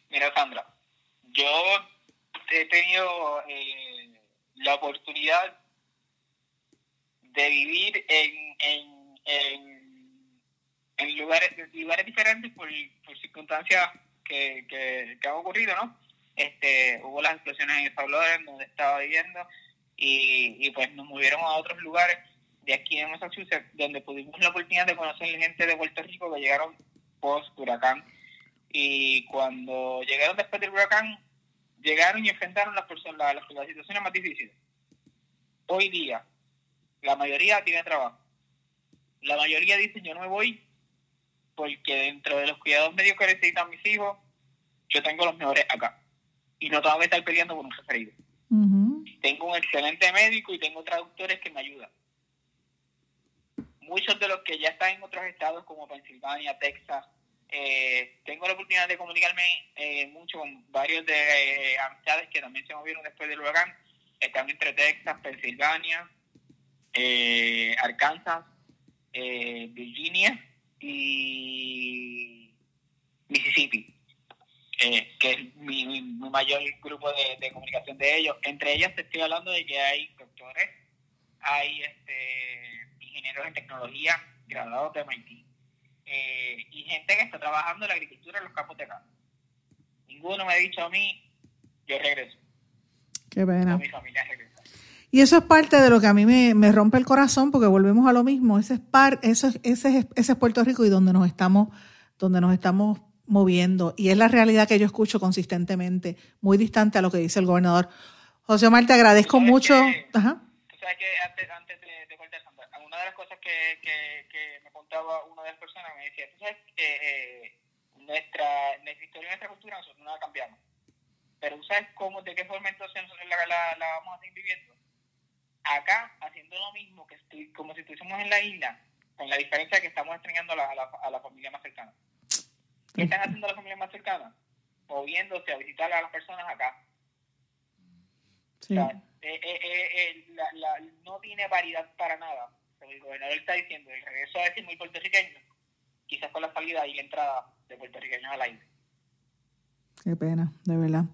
Mira, Sandra, yo he tenido... Eh, la oportunidad de vivir en, en, en, lugares, lugares diferentes por, circunstancias que, que, han ocurrido, ¿no? Este, hubo las explosiones en El Salvador, donde estaba viviendo, y, y pues nos movieron a otros lugares de aquí en Massachusetts, donde pudimos la oportunidad de conocer gente de Puerto Rico que llegaron post huracán. Y cuando llegaron después del huracán, llegaron y enfrentaron las, personas, las, situaciones más difíciles. Hoy día, la mayoría tiene trabajo. La mayoría dice, yo no me voy porque dentro de los cuidados medios que necesitan mis hijos, yo tengo los mejores acá. Y no tengo que estar peleando con un referido. tengo un excelente médico y tengo traductores que me ayudan. Muchos de los que ya están en otros estados como Pensilvania, Texas, eh, tengo la oportunidad de comunicarme eh, mucho con varios de eh, amistades que también se movieron después del huracán. Están entre Texas, Pensilvania, Arkansas, Virginia y Mississippi, que es mi, mayor grupo de, comunicación de ellos. Entre ellas estoy hablando de que hay doctores, hay este, ingenieros en tecnología graduados de MIT eh, y gente que está trabajando en la agricultura en los campos de acá. Ninguno me ha dicho a mí, yo regreso. Qué pena. mi familia regresa. Y eso es parte de lo que a mí me, rompe el corazón, porque volvemos a lo mismo. Ese es, par, eso es, ese, es, ese es Puerto Rico y donde nos estamos, donde nos estamos moviendo. Y es la realidad que yo escucho consistentemente, muy distante a lo que dice el gobernador. José Omar, te agradezco mucho. Ajá. Tú sabes que antes, antes de, de una de las cosas que, que, que me contaba una de las personas, me decía, tú sabes que eh, nuestra, nuestra historia y nuestra cultura nosotros no la cambiamos. Pero tú sabes cómo, de qué forma entonces nosotros la, la, la vamos a seguir viviendo. Acá, haciendo lo mismo, que estoy, como si estuviésemos en la isla, con la diferencia de que estamos extrañando a la, a la, familia más cercana. ¿Qué están haciendo las familias más cercanas? Moviéndose a visitar a las personas acá. Sí. O sea, eh, eh, eh, la, no tiene variedad para nada el gobernador está diciendo el regreso a este muy puertorriqueño, quizás con la salida y la entrada de puertorriqueños al aire. Qué pena, de verdad.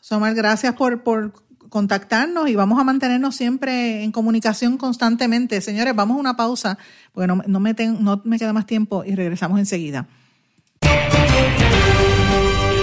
Somar, gracias por, por contactarnos y vamos a mantenernos siempre en comunicación constantemente. Señores, vamos a una pausa porque no, no, me, no me queda más tiempo y regresamos enseguida.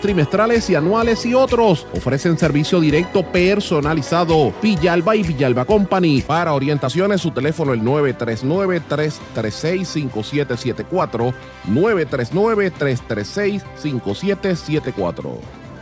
trimestrales y anuales y otros. Ofrecen servicio directo personalizado. Villalba y Villalba Company. Para orientaciones, su teléfono el 939-336-5774. 939-336-5774.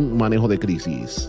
manejo de crisis.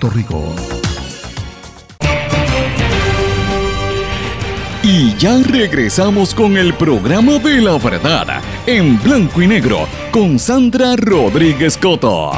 Rico. Y ya regresamos con el programa de la verdad en blanco y negro con Sandra Rodríguez Coto.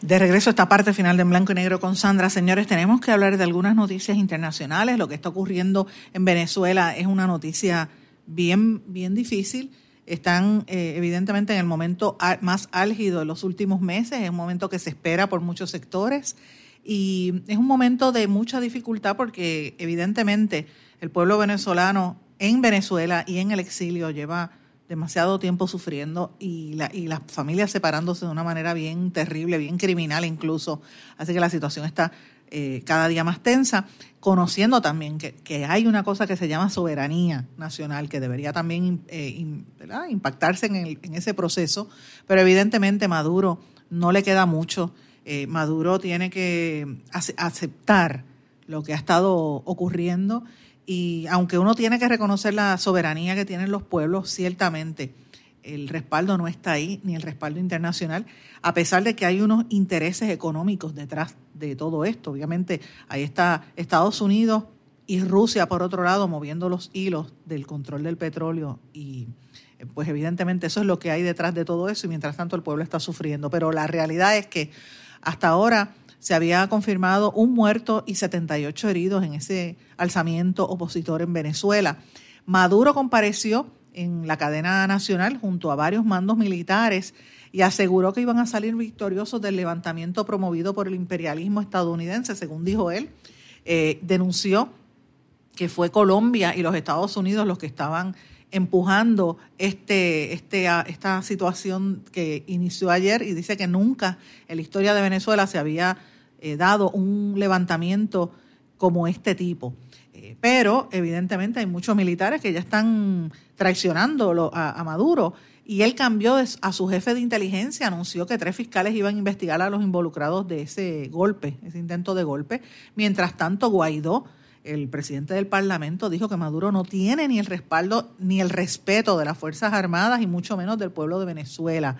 De regreso a esta parte final de En Blanco y Negro con Sandra. Señores, tenemos que hablar de algunas noticias internacionales. Lo que está ocurriendo en Venezuela es una noticia bien, bien difícil. Están eh, evidentemente en el momento más álgido de los últimos meses. Es un momento que se espera por muchos sectores. Y es un momento de mucha dificultad porque evidentemente el pueblo venezolano en Venezuela y en el exilio lleva demasiado tiempo sufriendo y, la, y las familias separándose de una manera bien terrible, bien criminal incluso. Así que la situación está eh, cada día más tensa, conociendo también que, que, hay una cosa que se llama soberanía nacional, que debería también eh, impactarse en, el, en, ese proceso, pero evidentemente Maduro no le queda mucho. Eh, Maduro tiene que aceptar lo que ha estado ocurriendo y aunque uno tiene que reconocer la soberanía que tienen los pueblos, ciertamente el respaldo no está ahí, ni el respaldo internacional, a pesar de que hay unos intereses económicos detrás de todo esto. Obviamente ahí está Estados Unidos y Rusia, por otro lado, moviendo los hilos del control del petróleo y eh, pues evidentemente eso es lo que hay detrás de todo eso y mientras tanto el pueblo está sufriendo. Pero la realidad es que hasta ahora se había confirmado un muerto y 78 heridos en ese alzamiento opositor en Venezuela. Maduro compareció en la cadena nacional junto a varios mandos militares y aseguró que iban a salir victoriosos del levantamiento promovido por el imperialismo estadounidense, según dijo él. Eh, denunció que fue Colombia y los Estados Unidos los que estaban empujando este, este, esta situación que inició ayer y dice que nunca en la historia de Venezuela se había eh, dado un levantamiento como este tipo. Eh, pero evidentemente hay muchos militares que ya están traicionando a, Maduro y él cambió a su jefe de inteligencia, anunció que tres fiscales iban a investigar a los involucrados de ese golpe, ese intento de golpe. Mientras tanto, Guaidó, el presidente del Parlamento, dijo que Maduro no tiene ni el respaldo ni el respeto de las Fuerzas Armadas y mucho menos del pueblo de Venezuela.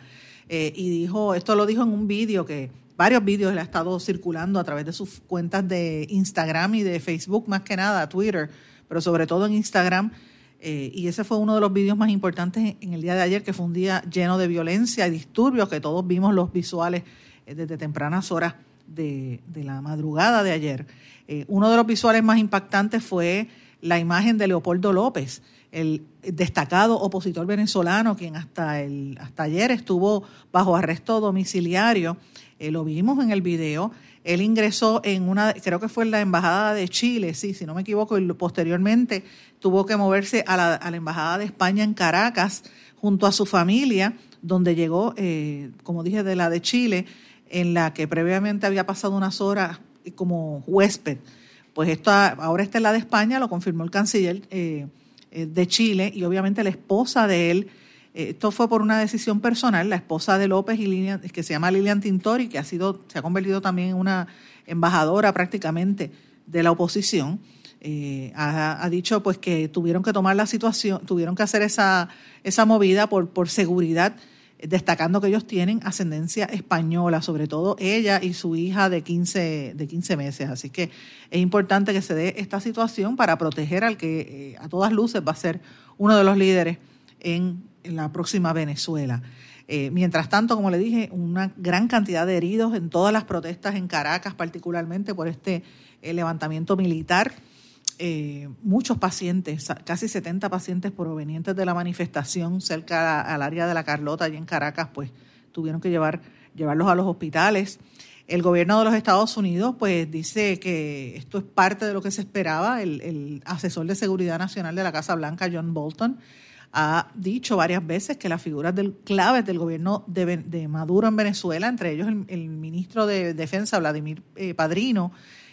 Eh, y dijo, esto lo dijo en un vídeo que varios vídeos él ha estado circulando a través de sus cuentas de Instagram y de Facebook, más que nada, Twitter, pero sobre todo en Instagram. Eh, y ese fue uno de los vídeos más importantes en el día de ayer, que fue un día lleno de violencia y disturbios, que todos vimos los visuales eh, desde tempranas horas de, la madrugada de ayer. Eh, uno de los visuales más impactantes fue la imagen de Leopoldo López, el destacado opositor venezolano, quien hasta, el, hasta ayer estuvo bajo arresto domiciliario eh, lo vimos en el video, él ingresó en una, creo que fue en la Embajada de Chile, sí, si no me equivoco, y posteriormente tuvo que moverse a la, a la Embajada de España en Caracas junto a su familia, donde llegó, eh, como dije, de la de Chile, en la que previamente había pasado unas horas como huésped. Pues esto ahora está en la de España, lo confirmó el canciller eh, de Chile y obviamente la esposa de él esto fue por una decisión personal. La esposa de López, y Lilian, que se llama Lilian Tintori, que ha sido, se ha convertido también en una embajadora prácticamente de la oposición, eh, ha, dicho pues que tuvieron que tomar la situación, tuvieron que hacer esa, esa movida por, por seguridad, destacando que ellos tienen ascendencia española, sobre todo ella y su hija de 15, de 15 meses. Así que es importante que se dé esta situación para proteger al que eh, a todas luces va a ser uno de los líderes en en la próxima Venezuela. Eh, mientras tanto, como le dije, una gran cantidad de heridos en todas las protestas en Caracas, particularmente por este eh, levantamiento militar. Eh, muchos pacientes, casi 70 pacientes provenientes de la manifestación cerca al área de la Carlota, allí en Caracas, pues tuvieron que llevar, llevarlos a los hospitales. El gobierno de los Estados Unidos, pues dice que esto es parte de lo que se esperaba. El, el asesor de seguridad nacional de la Casa Blanca, John Bolton, ha dicho varias veces que las figuras del, claves del gobierno de, Maduro en Venezuela, entre ellos el, ministro de Defensa, Vladimir eh, Padrino,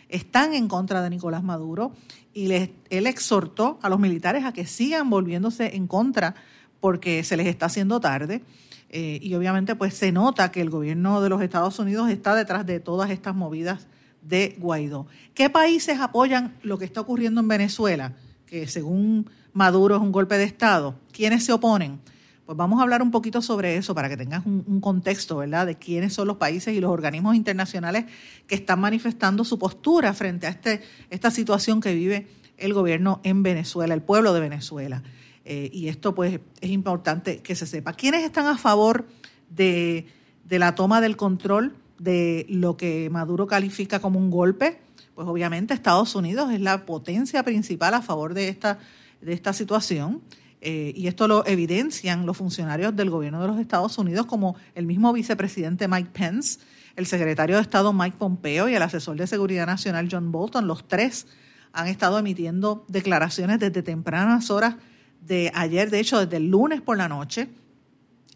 están en contra de Nicolás Maduro y él exhortó a los militares a que sigan volviéndose en contra porque se les está haciendo tarde. Eh, y obviamente pues se nota que el gobierno de los Estados Unidos está detrás de todas estas movidas de Guaidó. ¿Qué países apoyan lo que está ocurriendo en Venezuela? Que según Maduro es un golpe de Estado. ¿Quiénes se oponen? Pues vamos a hablar un poquito sobre eso para que tengas un, contexto, ¿verdad?, de quiénes son los países y los organismos internacionales que están manifestando su postura frente a este, esta situación que vive el gobierno en Venezuela, el pueblo de Venezuela. Eh, y esto, pues, es importante que se sepa. ¿Quiénes están a favor de, de la toma del control de lo que Maduro califica como un golpe? Pues obviamente Estados Unidos es la potencia principal a favor de esta de esta situación. Eh, y esto lo evidencian los funcionarios del gobierno de los Estados Unidos, como el mismo vicepresidente Mike Pence, el secretario de Estado Mike Pompeo y el asesor de Seguridad Nacional John Bolton. Los tres han estado emitiendo declaraciones desde tempranas horas de ayer, de hecho desde el lunes por la noche,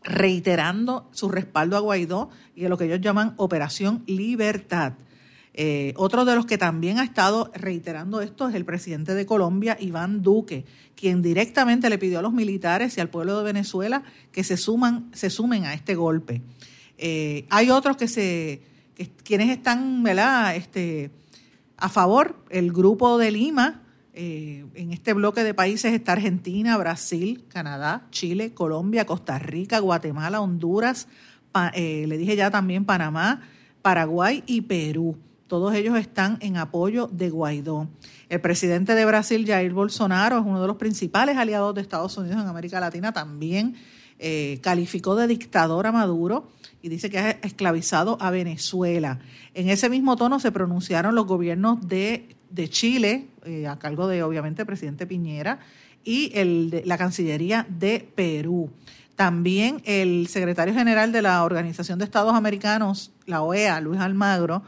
reiterando su respaldo a Guaidó y a lo que ellos llaman Operación Libertad. Eh, otro de los que también ha estado reiterando esto es el presidente de Colombia, Iván Duque, quien directamente le pidió a los militares y al pueblo de Venezuela que se, suman, se sumen a este golpe. Eh, hay otros que se, quienes están ¿verdad? Este, a favor, el grupo de Lima, eh, en este bloque de países está Argentina, Brasil, Canadá, Chile, Colombia, Costa Rica, Guatemala, Honduras, le dije ya también Panamá, Paraguay y Perú. Todos ellos están en apoyo de Guaidó. El presidente de Brasil, Jair Bolsonaro, es uno de los principales aliados de Estados Unidos en América Latina. También eh, calificó de dictador a Maduro y dice que ha esclavizado a Venezuela. En ese mismo tono se pronunciaron los gobiernos de, Chile, eh, a cargo de obviamente el presidente Piñera, y la Cancillería de Perú. También el secretario general de la Organización de Estados Americanos, la OEA, Luis Almagro,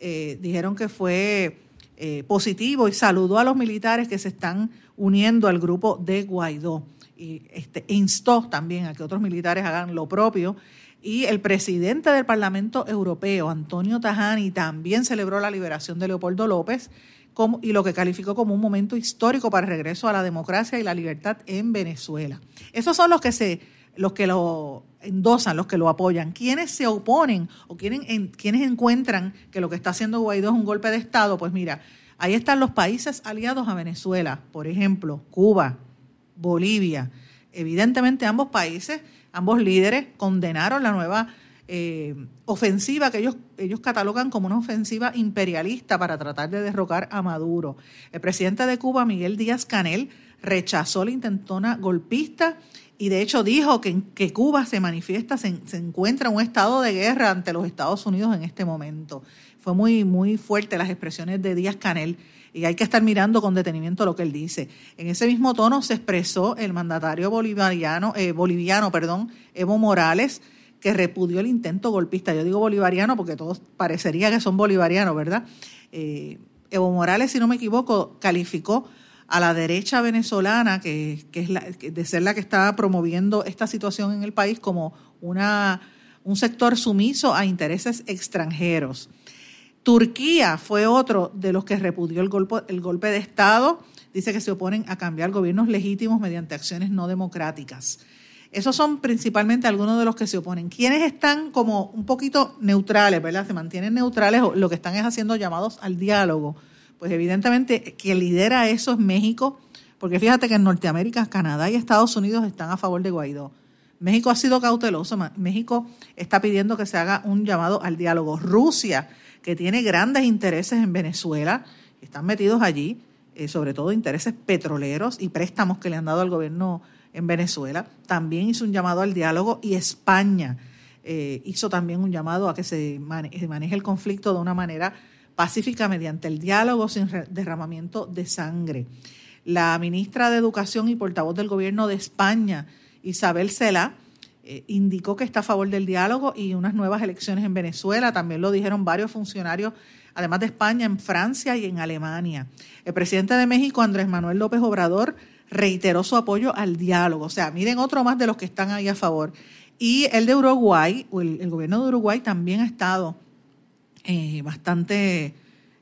eh, dijeron que fue eh, positivo y saludó a los militares que se están uniendo al grupo de Guaidó. Y este, instó también a que otros militares hagan lo propio. Y el presidente del Parlamento Europeo, Antonio Tajani, también celebró la liberación de Leopoldo López como, y lo que calificó como un momento histórico para el regreso a la democracia y la libertad en Venezuela. Esos son los que se los que lo endosan, los que lo apoyan, quienes se oponen o quienes, encuentran que lo que está haciendo Guaidó es un golpe de Estado, pues mira, ahí están los países aliados a Venezuela, por ejemplo, Cuba, Bolivia. Evidentemente ambos países, ambos líderes condenaron la nueva eh, ofensiva que ellos, ellos catalogan como una ofensiva imperialista para tratar de derrocar a Maduro. El presidente de Cuba, Miguel Díaz Canel, rechazó la intentona golpista y de hecho dijo que, que Cuba se manifiesta, se, encuentra en un estado de guerra ante los Estados Unidos en este momento. Fue muy, muy fuerte las expresiones de Díaz Canel y hay que estar mirando con detenimiento lo que él dice. En ese mismo tono se expresó el mandatario bolivariano, eh, boliviano, perdón, Evo Morales, que repudió el intento golpista. Yo digo bolivariano porque todos parecería que son bolivarianos, ¿verdad? Eh, Evo Morales, si no me equivoco, calificó a la derecha venezolana, que, es la, de ser la que está promoviendo esta situación en el país como una, un sector sumiso a intereses extranjeros. Turquía fue otro de los que repudió el golpe, el golpe de Estado. Dice que se oponen a cambiar gobiernos legítimos mediante acciones no democráticas. Esos son principalmente algunos de los que se oponen. Quienes están como un poquito neutrales, ¿verdad? Se mantienen neutrales o lo que están es haciendo llamados al diálogo pues evidentemente quien lidera eso es México, porque fíjate que en Norteamérica, Canadá y Estados Unidos están a favor de Guaidó. México ha sido cauteloso, México está pidiendo que se haga un llamado al diálogo. Rusia, que tiene grandes intereses en Venezuela, están metidos allí, eh, sobre todo intereses petroleros y préstamos que le han dado al gobierno en Venezuela, también hizo un llamado al diálogo y España eh, hizo también un llamado a que se maneje el conflicto de una manera pacífica mediante el diálogo sin derramamiento de sangre. La ministra de Educación y portavoz del Gobierno de España, Isabel Cela, eh, indicó que está a favor del diálogo y unas nuevas elecciones en Venezuela. También lo dijeron varios funcionarios, además de España, en Francia y en Alemania. El presidente de México, Andrés Manuel López Obrador, reiteró su apoyo al diálogo. O sea, miren otro más de los que están ahí a favor. Y el de Uruguay, o el, gobierno de Uruguay también ha estado eh, bastante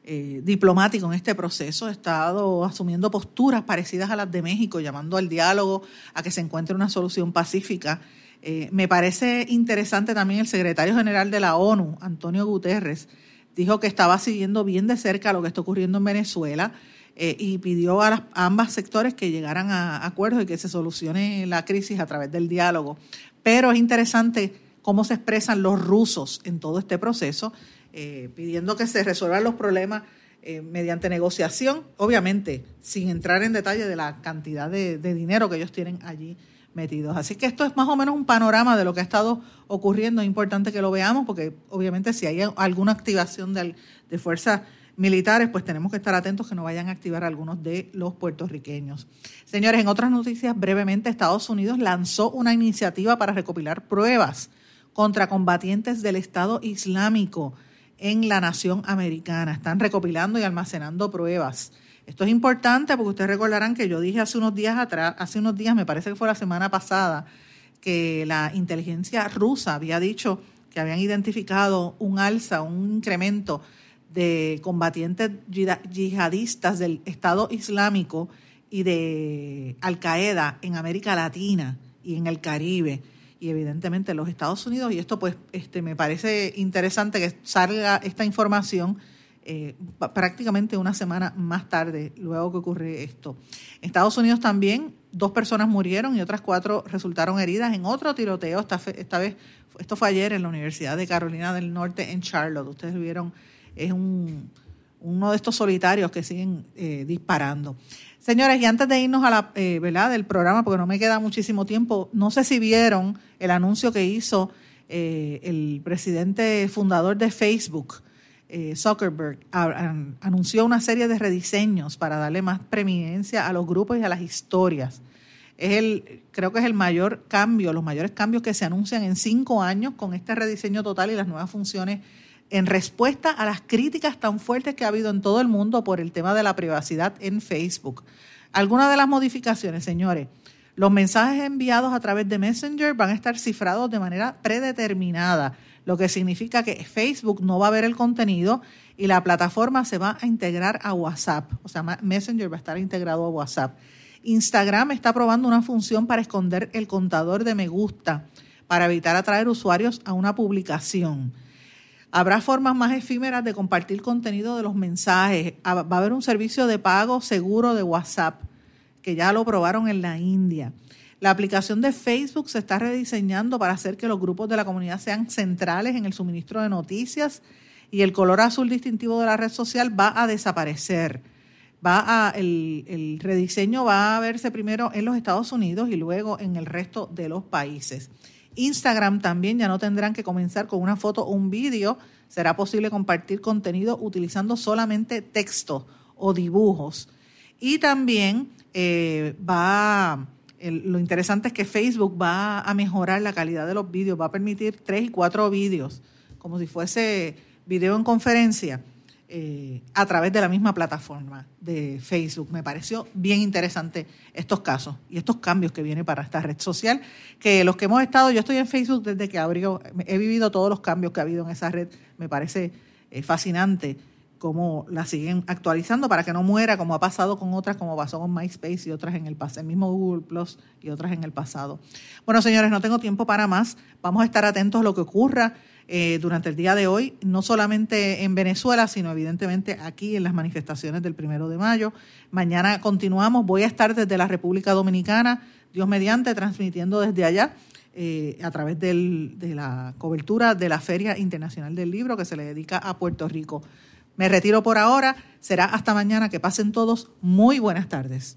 eh, diplomático en este proceso, ha estado asumiendo posturas parecidas a las de México, llamando al diálogo, a que se encuentre una solución pacífica. Eh, me parece interesante también el secretario general de la ONU, Antonio Guterres, dijo que estaba siguiendo bien de cerca lo que está ocurriendo en Venezuela y pidió a, a, ambos sectores que llegaran a acuerdos y que se solucione la crisis a través del diálogo. Pero es interesante cómo se expresan los rusos en todo este proceso, eh, pidiendo que se resuelvan los problemas eh, mediante negociación, obviamente sin entrar en detalle de la cantidad de, dinero que ellos tienen allí metidos. Así que esto es más o menos un panorama de lo que ha estado ocurriendo. Es importante que lo veamos porque obviamente si hay alguna activación de, de fuerzas militares, pues tenemos que estar atentos que no vayan a activar algunos de los puertorriqueños. Señores, en otras noticias, brevemente, Estados Unidos lanzó una iniciativa para recopilar pruebas contra combatientes del Estado Islámico en la nación americana. Están recopilando y almacenando pruebas. Esto es importante porque ustedes recordarán que yo dije hace unos días atrás, hace unos días, me parece que fue la semana pasada, que la inteligencia rusa había dicho que habían identificado un alza, un incremento de combatientes yihadistas del Estado Islámico y de Al Qaeda en América Latina y en el Caribe y evidentemente en los Estados Unidos y esto pues este me parece interesante que salga esta información eh, prácticamente una semana más tarde luego que ocurre esto. Estados Unidos también dos personas murieron y otras cuatro resultaron heridas en otro tiroteo esta, esta vez esto fue ayer en la Universidad de Carolina del Norte en Charlotte ustedes vieron es un, uno de estos solitarios que siguen eh, disparando. Señores, y antes de irnos a la eh, ¿verdad? del programa, porque no me queda muchísimo tiempo, no sé si vieron el anuncio que hizo eh, el presidente fundador de Facebook, Zuckerberg, anunció una serie de rediseños para darle más preeminencia a los grupos y a las historias. Es el, creo que es el mayor cambio, los mayores cambios que se anuncian en cinco años con este rediseño total y las nuevas funciones en respuesta a las críticas tan fuertes que ha habido en todo el mundo por el tema de la privacidad en Facebook. Algunas de las modificaciones, señores, los mensajes enviados a través de Messenger van a estar cifrados de manera predeterminada, lo que significa que Facebook no va a ver el contenido y la plataforma se va a integrar a WhatsApp. O sea, Messenger va a estar integrado a WhatsApp. Instagram está probando una función para esconder el contador de me gusta para evitar atraer usuarios a una publicación. Habrá formas más efímeras de compartir contenido de los mensajes. Ah, va a haber un servicio de pago seguro de WhatsApp, que ya lo probaron en la India. La aplicación de Facebook se está rediseñando para hacer que los grupos de la comunidad sean centrales en el suministro de noticias y el color azul distintivo de la red social va a desaparecer. Va a, el, el rediseño va a verse primero en los Estados Unidos y luego en el resto de los países. Instagram también ya no tendrán que comenzar con una foto o un vídeo. Será posible compartir contenido utilizando solamente texto o dibujos. Y también eh, va, lo interesante es que Facebook va a mejorar la calidad de los vídeos, va a permitir tres y cuatro vídeos, como si fuese video en conferencia eh, a través de la misma plataforma de Facebook. Me pareció bien interesante estos casos y estos cambios que viene para esta red social, que los que hemos estado, yo estoy en Facebook desde que abrió, he vivido todos los cambios que ha habido en esa red, me parece eh, fascinante cómo la siguen actualizando para que no muera como ha pasado con otras, como pasó con MySpace y otras en el pasado, el mismo Google Plus y otras en el pasado. Bueno, señores, no tengo tiempo para más. Vamos a estar atentos a lo que ocurra eh, durante el día de hoy, no solamente en Venezuela, sino evidentemente aquí en las manifestaciones del primero de mayo. Mañana continuamos, voy a estar desde la República Dominicana, Dios mediante, transmitiendo desde allá. Eh, a través de la cobertura de la Feria Internacional del Libro que se le dedica a Puerto Rico. Me retiro por ahora, será hasta mañana, que pasen todos muy buenas tardes.